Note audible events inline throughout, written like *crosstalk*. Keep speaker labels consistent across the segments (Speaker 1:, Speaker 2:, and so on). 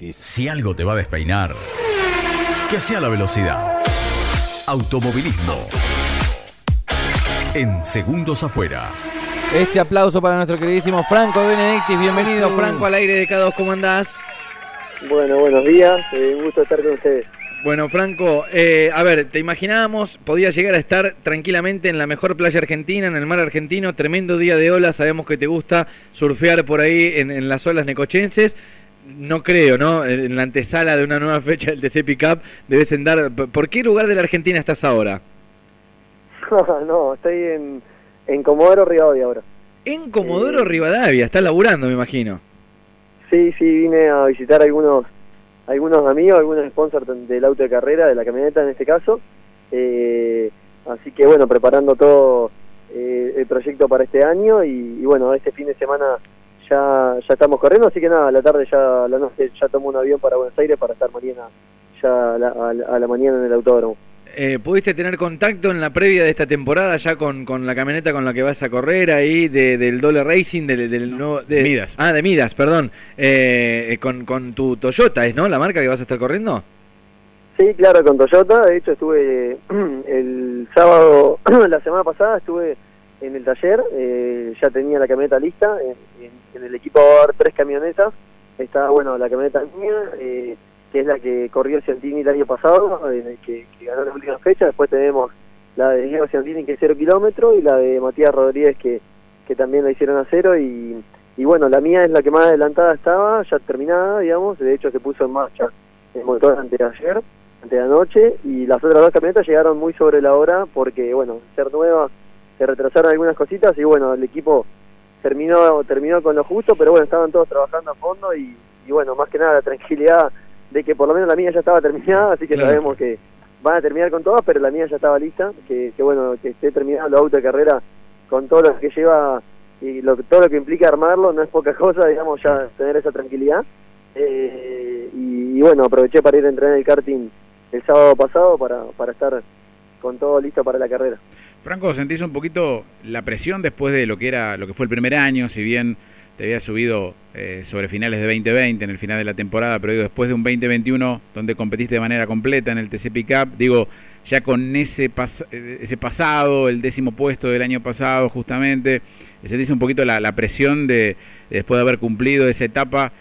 Speaker 1: Si algo te va a despeinar, que sea la velocidad. Automovilismo. En segundos afuera.
Speaker 2: Este aplauso para nuestro queridísimo Franco Benedictis. Bienvenido, Franco, al aire de K2. ¿Cómo andás?
Speaker 3: Bueno, buenos días. Eh, un gusto estar con ustedes.
Speaker 2: Bueno, Franco, eh, a ver, te imaginábamos, podías llegar a estar tranquilamente en la mejor playa argentina, en el mar argentino, tremendo día de olas, sabemos que te gusta surfear por ahí en, en las olas necochenses, no creo, ¿no? En la antesala de una nueva fecha del TC Pickup debes andar. ¿Por qué lugar de la Argentina estás ahora? *laughs*
Speaker 3: no, estoy en, en Comodoro Rivadavia ahora.
Speaker 2: En Comodoro eh, Rivadavia, estás laburando, me imagino.
Speaker 3: Sí, sí, vine a visitar algunos algunos amigos, algunos sponsors del auto de carrera, de la camioneta en este caso. Eh, así que bueno, preparando todo eh, el proyecto para este año y, y bueno, este fin de semana ya, ya estamos corriendo, así que nada, a la tarde ya, la noche ya tomo un avión para Buenos Aires para estar mañana, ya a la, mañana en el autódromo.
Speaker 2: Eh, ¿Pudiste tener contacto en la previa de esta temporada ya con, con la camioneta con la que vas a correr ahí, de, del Dole Racing, del, del nuevo... De,
Speaker 4: Midas.
Speaker 2: Ah, de Midas, perdón. Eh, con, con tu Toyota, ¿es no? ¿La marca que vas a estar corriendo?
Speaker 3: Sí, claro, con Toyota. De hecho, estuve *clears throat* el sábado, *clears throat* la semana pasada, estuve en el taller, eh, ya tenía la camioneta lista, en, el equipo va a haber tres camionetas, está bueno la camioneta mía, eh, que es la que corrió Ciantini el año pasado, que, ganó la última fecha, después tenemos la de Diego Ciantini que es cero kilómetros y la de Matías Rodríguez que, que también la hicieron a cero y, y bueno, la mía es la que más adelantada estaba, ya terminada, digamos, de hecho se puso en marcha el motor antes de ayer, antes de anoche, y las otras dos camionetas llegaron muy sobre la hora porque, bueno, ser nueva se retrasaron algunas cositas y bueno, el equipo terminó terminó con lo justo, pero bueno, estaban todos trabajando a fondo y, bueno, más que nada la tranquilidad de que por lo menos la mía ya estaba terminada, así que sabemos que van a terminar con todas, pero la mía ya estaba lista, que, bueno, que esté terminado el auto de carrera con todo lo que lleva y lo, todo lo que implica armarlo, no es poca cosa, digamos, ya tener esa tranquilidad. Eh, y, bueno, aproveché para ir a entrenar el karting el sábado pasado para, para estar con todo listo para la carrera.
Speaker 4: Franco, ¿sentís un poquito la presión después de lo que era lo que fue el primer año? Si bien te había subido eh, sobre finales de 2020, en el final de la temporada, pero digo, después de un 2021 donde competiste de manera completa en el TC Cup, digo, ya con ese, ese pasado, el décimo puesto del año pasado justamente, ¿sentís un poquito la, presión de, después de haber cumplido esa etapa,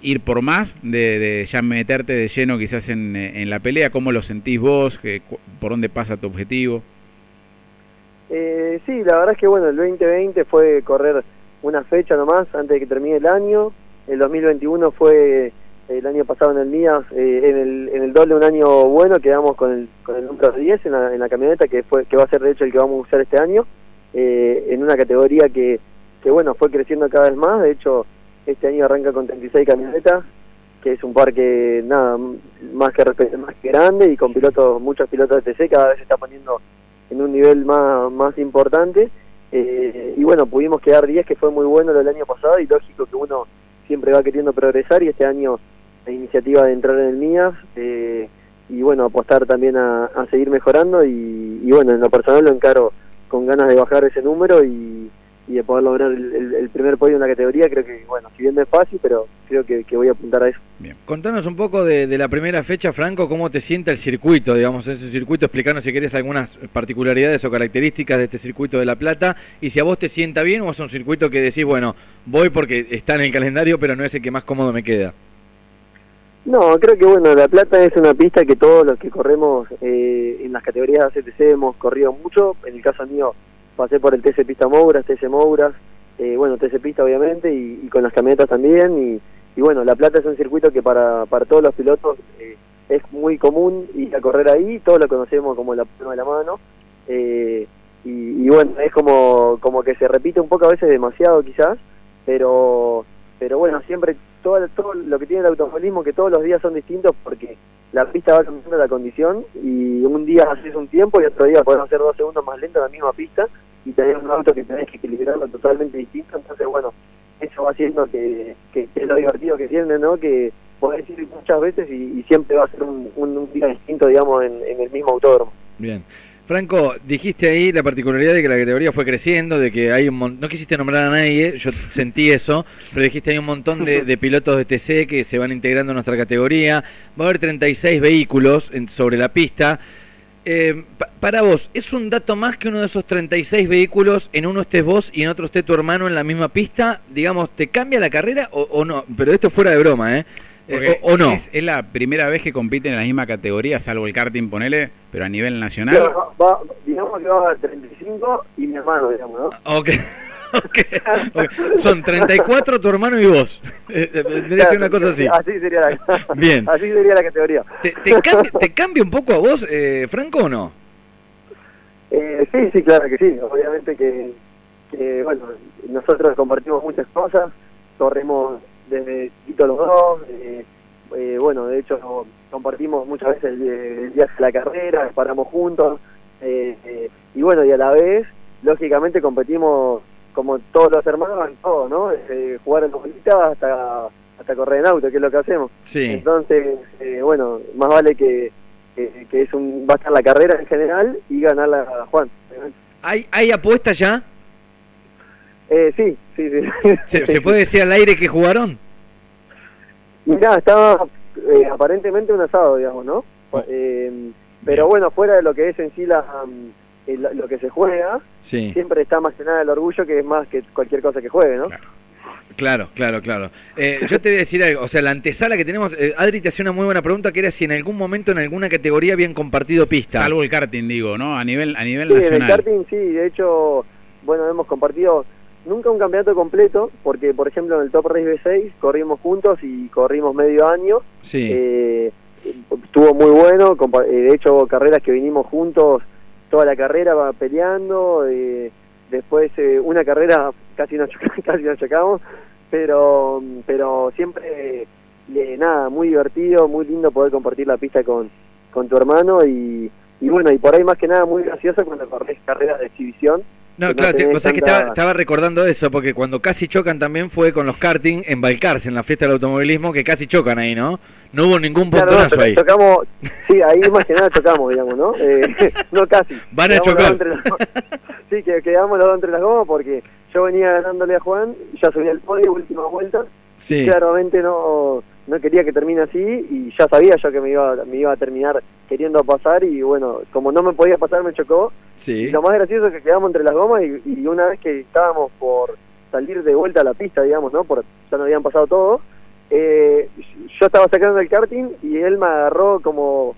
Speaker 4: ir por más, de, ya meterte de lleno quizás en, en, la pelea? ¿Cómo lo sentís vos? ¿Por dónde pasa tu objetivo?
Speaker 3: Eh, sí, la verdad es que bueno, el 2020 fue correr una fecha nomás antes de que termine el año. El 2021 fue el año pasado en el Mías, eh, en, el, en el doble un año bueno, quedamos con el, con el número 10 en la, en la camioneta, que fue que va a ser de hecho el que vamos a usar este año, eh, en una categoría que, que bueno, fue creciendo cada vez más. De hecho, este año arranca con 36 camionetas, que es un parque nada más que más que grande y con pilotos, muchos pilotos de TC, cada vez se está poniendo en un nivel más, más importante. Eh, y bueno, pudimos quedar 10, que fue muy bueno el año pasado, y lógico que uno siempre va queriendo progresar, y este año la iniciativa de entrar en el MIAS, eh, y bueno, apostar también a, seguir mejorando, y, y, bueno, en lo personal lo encaro con ganas de bajar ese número y, y de poder lograr el, primer podio en la categoría, creo que, bueno, si bien no es fácil, pero creo que, voy a apuntar a eso.
Speaker 2: Bien. Contanos un poco de, la primera fecha, Franco, cómo te sienta el circuito, digamos, ese circuito, explicanos si querés algunas particularidades o características de este circuito de La Plata, y si a vos te sienta bien o es un circuito que decís, bueno, voy porque está en el calendario, pero no es el que más cómodo me queda.
Speaker 3: No, creo que bueno, La Plata es una pista que todos los que corremos eh, en las categorías ACTC hemos corrido mucho, en el caso mío pasé por el TC Pista Mouras, TC Mouras, eh, bueno, TC Pista obviamente, y, con las camionetas también, y, bueno, La Plata es un circuito que para, para todos los pilotos eh, es muy común ir a correr ahí, todos lo conocemos como la palma de la mano, eh, y, bueno, es como, como que se repite un poco a veces demasiado quizás, pero, pero bueno, siempre todo, todo lo que tiene el automovilismo, que todos los días son distintos porque la pista va cambiando la condición y un día haces un tiempo y otro día podés hacer dos segundos más lento en la misma pista y tenés un auto que tenés que equilibrarlo totalmente distinto, entonces bueno, eso va haciendo que, que, es lo divertido que tiene, ¿no? Que podés ir muchas veces y, siempre va a ser un, un, día distinto, digamos, en, en, el mismo autódromo.
Speaker 2: Bien. Franco, dijiste ahí la particularidad de que la categoría fue creciendo, de que hay un montón, no quisiste nombrar a nadie, yo sentí eso, pero dijiste hay un montón de, pilotos de TC que se van integrando en nuestra categoría, va a haber 36 vehículos sobre la pista. Eh, para vos, ¿es un dato más que uno de esos 36 vehículos en uno estés vos y en otro esté tu hermano en la misma pista? Digamos, ¿te cambia la carrera o, o no? Pero esto fuera de broma, ¿eh? Eh, o, no.
Speaker 4: Es, la primera vez que compiten en la misma categoría, salvo el karting, ponele, pero a nivel nacional.
Speaker 3: digamos que va a 35 y mi hermano, digamos, ¿no?
Speaker 2: Ok. Okay. Son 34 tu hermano y vos. *laughs* Eh, eh, tendría ser una cosa así.
Speaker 3: Así sería la, Bien. *laughs* Así sería la categoría.
Speaker 2: ¿Te, te, cambia, un poco a vos, eh, Franco, o no?
Speaker 3: Eh, sí, sí, claro que sí. Obviamente que, que, bueno, nosotros compartimos muchas cosas, corremos desde chiquitos los dos, eh, eh, bueno, de hecho compartimos muchas veces el, viaje a la carrera, paramos juntos, eh, y bueno, y a la vez, lógicamente competimos como todos los hermanos en todo, ¿no? Desde jugar en bolita hasta, hasta correr en auto, que es lo que hacemos.
Speaker 2: Sí.
Speaker 3: Entonces, bueno, más vale que, que, es un, va a estar la carrera en general y ganarla a Juan.
Speaker 2: ¿Hay, ¿Hay apuestas ya?
Speaker 3: Eh, sí, sí,
Speaker 2: sí. *laughs* ¿Se, puede decir al aire que jugaron?
Speaker 3: Mirá, estaba eh, aparentemente un asado, digamos, ¿no? Oh. Eh, pero bueno, fuera de lo que es en sí la, lo que se juega, siempre está más que nada el orgullo que es más que cualquier cosa que juegue, ¿no?
Speaker 2: Claro. Claro, claro, yo te voy a decir algo, o sea, la antesala que tenemos, Adri te hacía una muy buena pregunta que era si en algún momento en alguna categoría habían compartido pista.
Speaker 4: Salvo el karting, digo, ¿no? A nivel a nivel nacional.
Speaker 3: En el karting sí, de hecho, bueno, hemos compartido nunca un campeonato completo, porque por ejemplo en el Top Race B6 corrimos juntos y corrimos medio año.
Speaker 2: Sí.
Speaker 3: Eh, estuvo muy bueno, eh, de hecho carreras que vinimos juntos, toda la carrera va peleando, eh, después una carrera *laughs* casi nos, *laughs* casi nos chocamos, pero, pero siempre nada, muy divertido, muy lindo poder compartir la pista con, con tu hermano y, y bueno, y por ahí más que nada muy gracioso cuando corres carreras de exhibición
Speaker 2: no, claro, que estaba, recordando eso, porque cuando casi chocan también fue con los karting en Balcarce, en la fiesta del automovilismo, que casi chocan ahí, ¿no? No hubo ningún puntonazo ahí.
Speaker 3: Chocamos, sí, ahí más que nada chocamos, digamos, ¿no? Eh, *laughs* no casi.
Speaker 2: Van a chocar.
Speaker 3: sí, que quedamos los dos entre las gomas porque yo venía ganándole a Juan, ya subí al podio, última vuelta. Sí. Claramente no no quería que termine así y ya sabía yo que me iba, me iba a terminar queriendo pasar y bueno, como no me podía pasar me chocó.
Speaker 2: Sí.
Speaker 3: lo más gracioso es que quedamos entre las gomas y, una vez que estábamos por salir de vuelta a la pista, digamos, ¿no? Por, ya nos habían pasado todo, eh, yo estaba sacando el karting y él me agarró como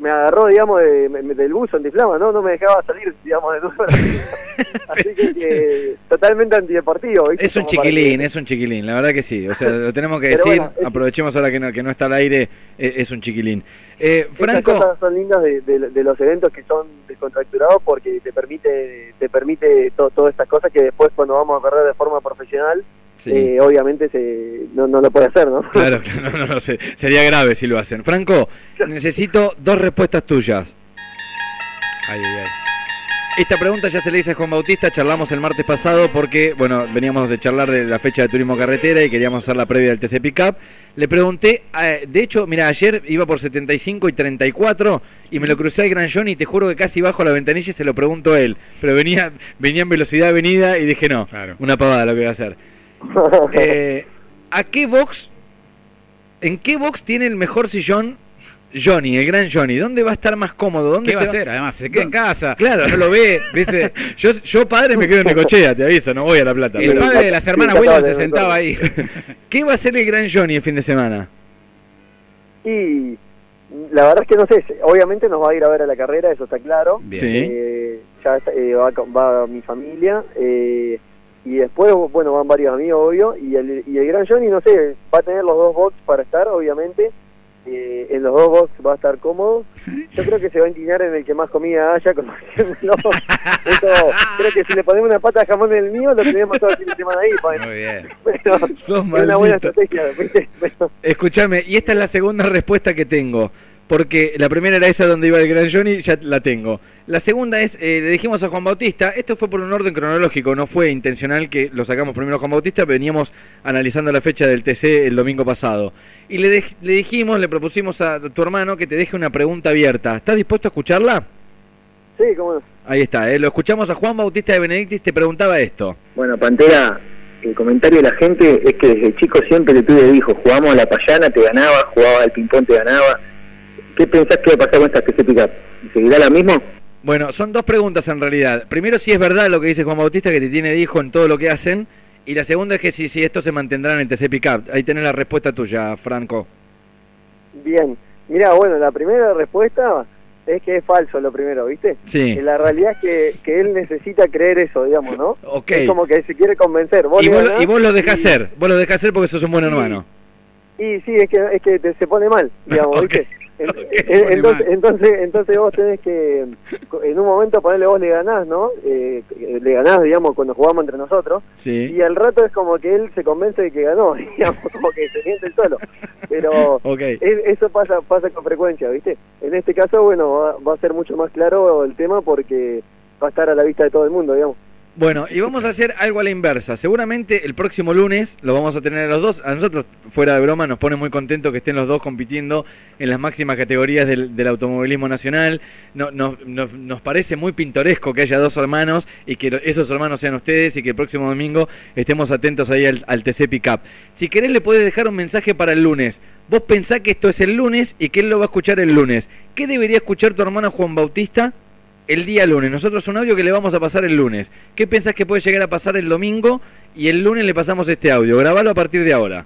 Speaker 3: me agarró, digamos, de, del buzo antiflama, ¿no? No me dejaba salir, digamos, de nuevo. *laughs* Así que, totalmente antideportivo.
Speaker 2: Es un chiquilín, es un chiquilín, la verdad que sí. O sea, *laughs* lo tenemos que decir, aprovechemos ahora que no, que no está al aire, e, es, un chiquilín. Eh, Franco...
Speaker 3: cosas son lindas de, los eventos que son descontracturados porque te permite te permite todas estas cosas que después cuando vamos a correr de forma profesional eh, obviamente se, no, no, lo puede hacer, ¿no? *laughs*
Speaker 2: Claro, no, no, no, sería grave si lo hacen. Franco, necesito dos respuestas tuyas. Ay, ay, ay. Esta pregunta ya se le hice a Juan Bautista, charlamos el martes pasado porque, bueno, veníamos de charlar de la fecha de turismo carretera y queríamos hacer la previa del TC Pickup. Le pregunté, eh, de hecho, mira, ayer iba por 75 y 34 y me lo crucé al Gran John y te juro que casi bajo la ventanilla y se lo pregunto a él. Pero venía, venía en velocidad avenida y dije, no, una pavada lo que voy a hacer. *laughs* Eh, ¿A qué box, en qué box tiene el mejor sillón Johnny, el gran Johnny? ¿Dónde va a estar más cómodo? ¿Dónde
Speaker 4: ¿Qué va a hacer? Además, se queda en casa.
Speaker 2: Claro. No lo ve, ¿viste? *laughs* Yo, yo padre me quedo en Necochea, *laughs* te aviso, no voy a La Plata.
Speaker 4: El padre de las hermanas Williams se sentaba ahí.
Speaker 2: ¿Qué va a hacer el gran Johnny el fin de semana?
Speaker 3: Y la verdad es que no sé, obviamente nos va a ir a ver a la carrera, eso está claro.
Speaker 2: Sí. Eh,
Speaker 3: ya eh, va, va, mi familia. Eh, y después, bueno, van varios amigos, obvio, y el, y el Gran Johnny, no sé, va a tener los dos box para estar, obviamente, eh, en los dos box va a estar cómodo. Yo creo que se va a inclinar en el que más comida haya, como *laughs* no, creo que si le ponemos una pata de jamón en el mío, lo tenemos todo el fin de semana ahí.
Speaker 2: Pues. Muy bien. *laughs* es una buena estrategia. Escúchame, y esta es la segunda respuesta que tengo porque la primera era esa donde iba el Gran Johnny, ya la tengo. La segunda es, eh, le dijimos a Juan Bautista, esto fue por un orden cronológico, no fue intencional que lo sacamos primero a Juan Bautista, veníamos analizando la fecha del TC el domingo pasado. Y le, le dijimos, le propusimos a tu hermano que te deje una pregunta abierta. ¿Estás dispuesto a escucharla?
Speaker 3: Sí, cómo no.
Speaker 2: Ahí está, eh, lo escuchamos a Juan Bautista de Benedictis, te preguntaba esto.
Speaker 5: Bueno, Pantera, el comentario de la gente es que desde chico siempre le tuve dijo, jugamos a la payana, te ganaba, jugaba al ping-pong, te ganaba. ¿Qué pensás que va a pasar con esta? ¿Seguirá la misma?
Speaker 2: Bueno, son dos preguntas en realidad. Primero, si es verdad lo que dice Juan Bautista, que te tiene dijo en todo lo que hacen. Y la segunda es que si, si esto se mantendrá en el TC Pickup. Ahí tenés la respuesta tuya, Franco.
Speaker 3: Bien. Mira, bueno, la primera respuesta es que es falso lo primero, ¿viste?
Speaker 2: Sí.
Speaker 3: Y la realidad es que, que él necesita creer eso, digamos, ¿no?
Speaker 2: Ok.
Speaker 3: Es como que se quiere convencer. Vos
Speaker 2: Y vos,
Speaker 3: ganás
Speaker 2: y vos lo dejás
Speaker 3: y-
Speaker 2: ser, vos lo dejás ser porque sos un buen hermano.
Speaker 3: Y sí, es que, es que te- se pone mal, digamos, *laughs*
Speaker 2: Ok.
Speaker 3: ¿viste? En-
Speaker 4: pone
Speaker 3: entonces, entonces, entonces vos tenés que, en un momento ponerle vos le ganás, ¿no? Eh, le ganás, digamos, cuando jugamos entre nosotros,
Speaker 2: Sí.
Speaker 3: y al rato es como que él se convence de que ganó, *laughs* digamos, como que se siente el solo. Pero es- eso pasa pasa con frecuencia, ¿viste? En este caso, bueno, va, va a ser mucho más claro el tema porque va a estar a la vista de todo el mundo, digamos.
Speaker 2: Bueno, y vamos a hacer algo a la inversa. Seguramente el próximo lunes lo vamos a tener a los dos. A nosotros, fuera de broma, nos pone muy contentos que estén los dos compitiendo en las máximas categorías del, automovilismo nacional. No, no- no- nos parece muy pintoresco que haya dos hermanos y que esos hermanos sean ustedes y que el próximo domingo estemos atentos ahí al, al TC Pickup. Si querés, le puedes dejar un mensaje para el lunes. Vos pensá que esto es el lunes y que él lo va a escuchar el lunes. ¿Qué debería escuchar tu hermano Juan Bautista el día lunes. Nosotros un audio que le vamos a pasar el lunes. ¿Qué pensás que puede llegar a pasar el domingo? Y el lunes le pasamos este audio. Grabalo a partir de ahora.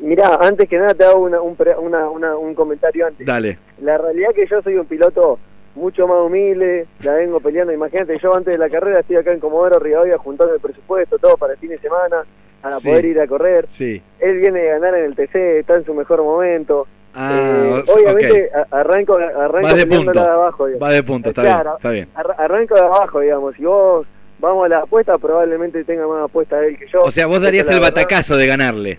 Speaker 3: Mirá, antes que nada te hago una- un, pre- una- una- un comentario antes.
Speaker 2: Dale.
Speaker 3: La realidad es que yo soy un piloto mucho más humilde, la vengo peleando. Imagínate, yo antes de la carrera estoy acá en Comodoro Rivadavia juntando el presupuesto, todo para el fin de semana, para
Speaker 2: Sí.
Speaker 3: poder ir a correr.
Speaker 2: Sí.
Speaker 3: Él viene de ganar en el TC, está en su mejor momento.
Speaker 2: Ah,
Speaker 3: Eh, obviamente arranco, arranco
Speaker 2: Va de punto.
Speaker 3: de abajo. digamos.
Speaker 2: Va de punto, está
Speaker 3: Claro.
Speaker 2: bien. Está bien.
Speaker 3: Arra- arranco de abajo, digamos. Si vos vamos a la apuesta, probablemente tenga más apuesta él que yo.
Speaker 2: O sea, vos darías el
Speaker 3: verdad.
Speaker 2: batacazo de ganarle.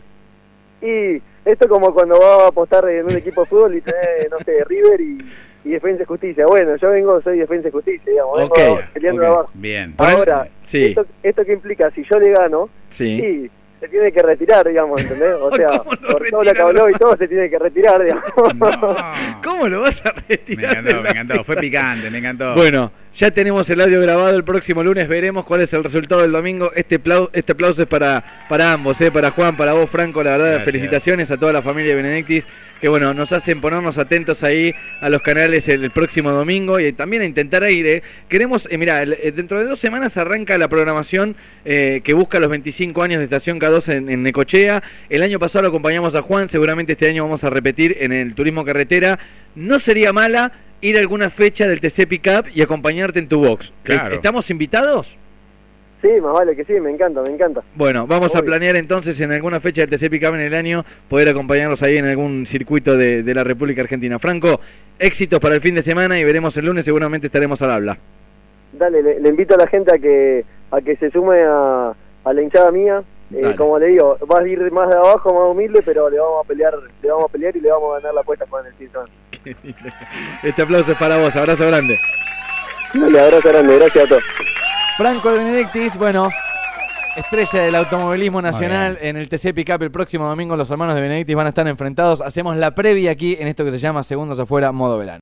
Speaker 3: Y esto como cuando vas a apostar en un equipo de fútbol y tenés, no sé, River y, y Defensa y Justicia. Bueno, yo vengo, soy Defensa y Justicia, digamos. Vengo
Speaker 2: Ok,
Speaker 3: peleando
Speaker 2: ok.
Speaker 3: de abajo.
Speaker 4: Bien.
Speaker 3: Ahora,
Speaker 2: sí.
Speaker 3: esto, ¿esto qué implica? Si yo le gano,
Speaker 2: Sí.
Speaker 3: sí, se tiene que retirar, digamos, ¿entendés? O *laughs* sea,
Speaker 2: ¿Cómo lo
Speaker 3: por todo lo que habló y todo se tiene que retirar, digamos.
Speaker 4: No. *laughs*
Speaker 2: ¿Cómo lo vas a
Speaker 4: Me
Speaker 2: retirar? de
Speaker 4: encantó, me encantó. Fue picante, me encantó.
Speaker 2: Bueno, ya tenemos el audio grabado el próximo lunes, veremos cuál es el resultado del domingo. Este, aplau- este aplauso es para, para ambos, ¿eh? para Juan, para vos, Franco, la verdad,
Speaker 4: Gracias.
Speaker 2: felicitaciones a toda la familia de Benedictis, que bueno, nos hacen ponernos atentos ahí a los canales el, el próximo domingo y también a intentar ir. ¿eh? Queremos, eh, mira, dentro de dos semanas arranca la programación eh, que busca los 25 años de Estación K2 en, en Necochea. El año pasado lo acompañamos a Juan, seguramente este año vamos a repetir en el Turismo Carretera. No sería mala ir a alguna fecha del TC Pickup y acompañarte en tu box.
Speaker 4: Claro.
Speaker 2: ¿Estamos invitados?
Speaker 3: Sí, más vale que sí, me encanta, me encanta.
Speaker 2: Bueno, vamos a planear entonces en alguna fecha del TC Pickup en el año poder acompañarlos ahí en algún circuito de, de la República Argentina. Franco, éxitos para el fin de semana y veremos el lunes, seguramente estaremos al habla.
Speaker 3: Dale, le, le invito a la gente a que a que se sume a, a la hinchada mía. Eh, como le digo, vas a ir más de abajo, más humilde, pero le vamos a pelear, le vamos a pelear y le vamos a ganar la apuesta con el semana. *laughs*
Speaker 2: Este aplauso es para vos, abrazo grande.
Speaker 3: Dale, abrazo grande, gracias a todos.
Speaker 2: Franco de Benedictis, bueno, estrella del automovilismo nacional en el TC Pickup el próximo domingo los hermanos de Benedictis van a estar enfrentados. Hacemos la previa aquí en esto que se llama Segundos afuera, modo verano.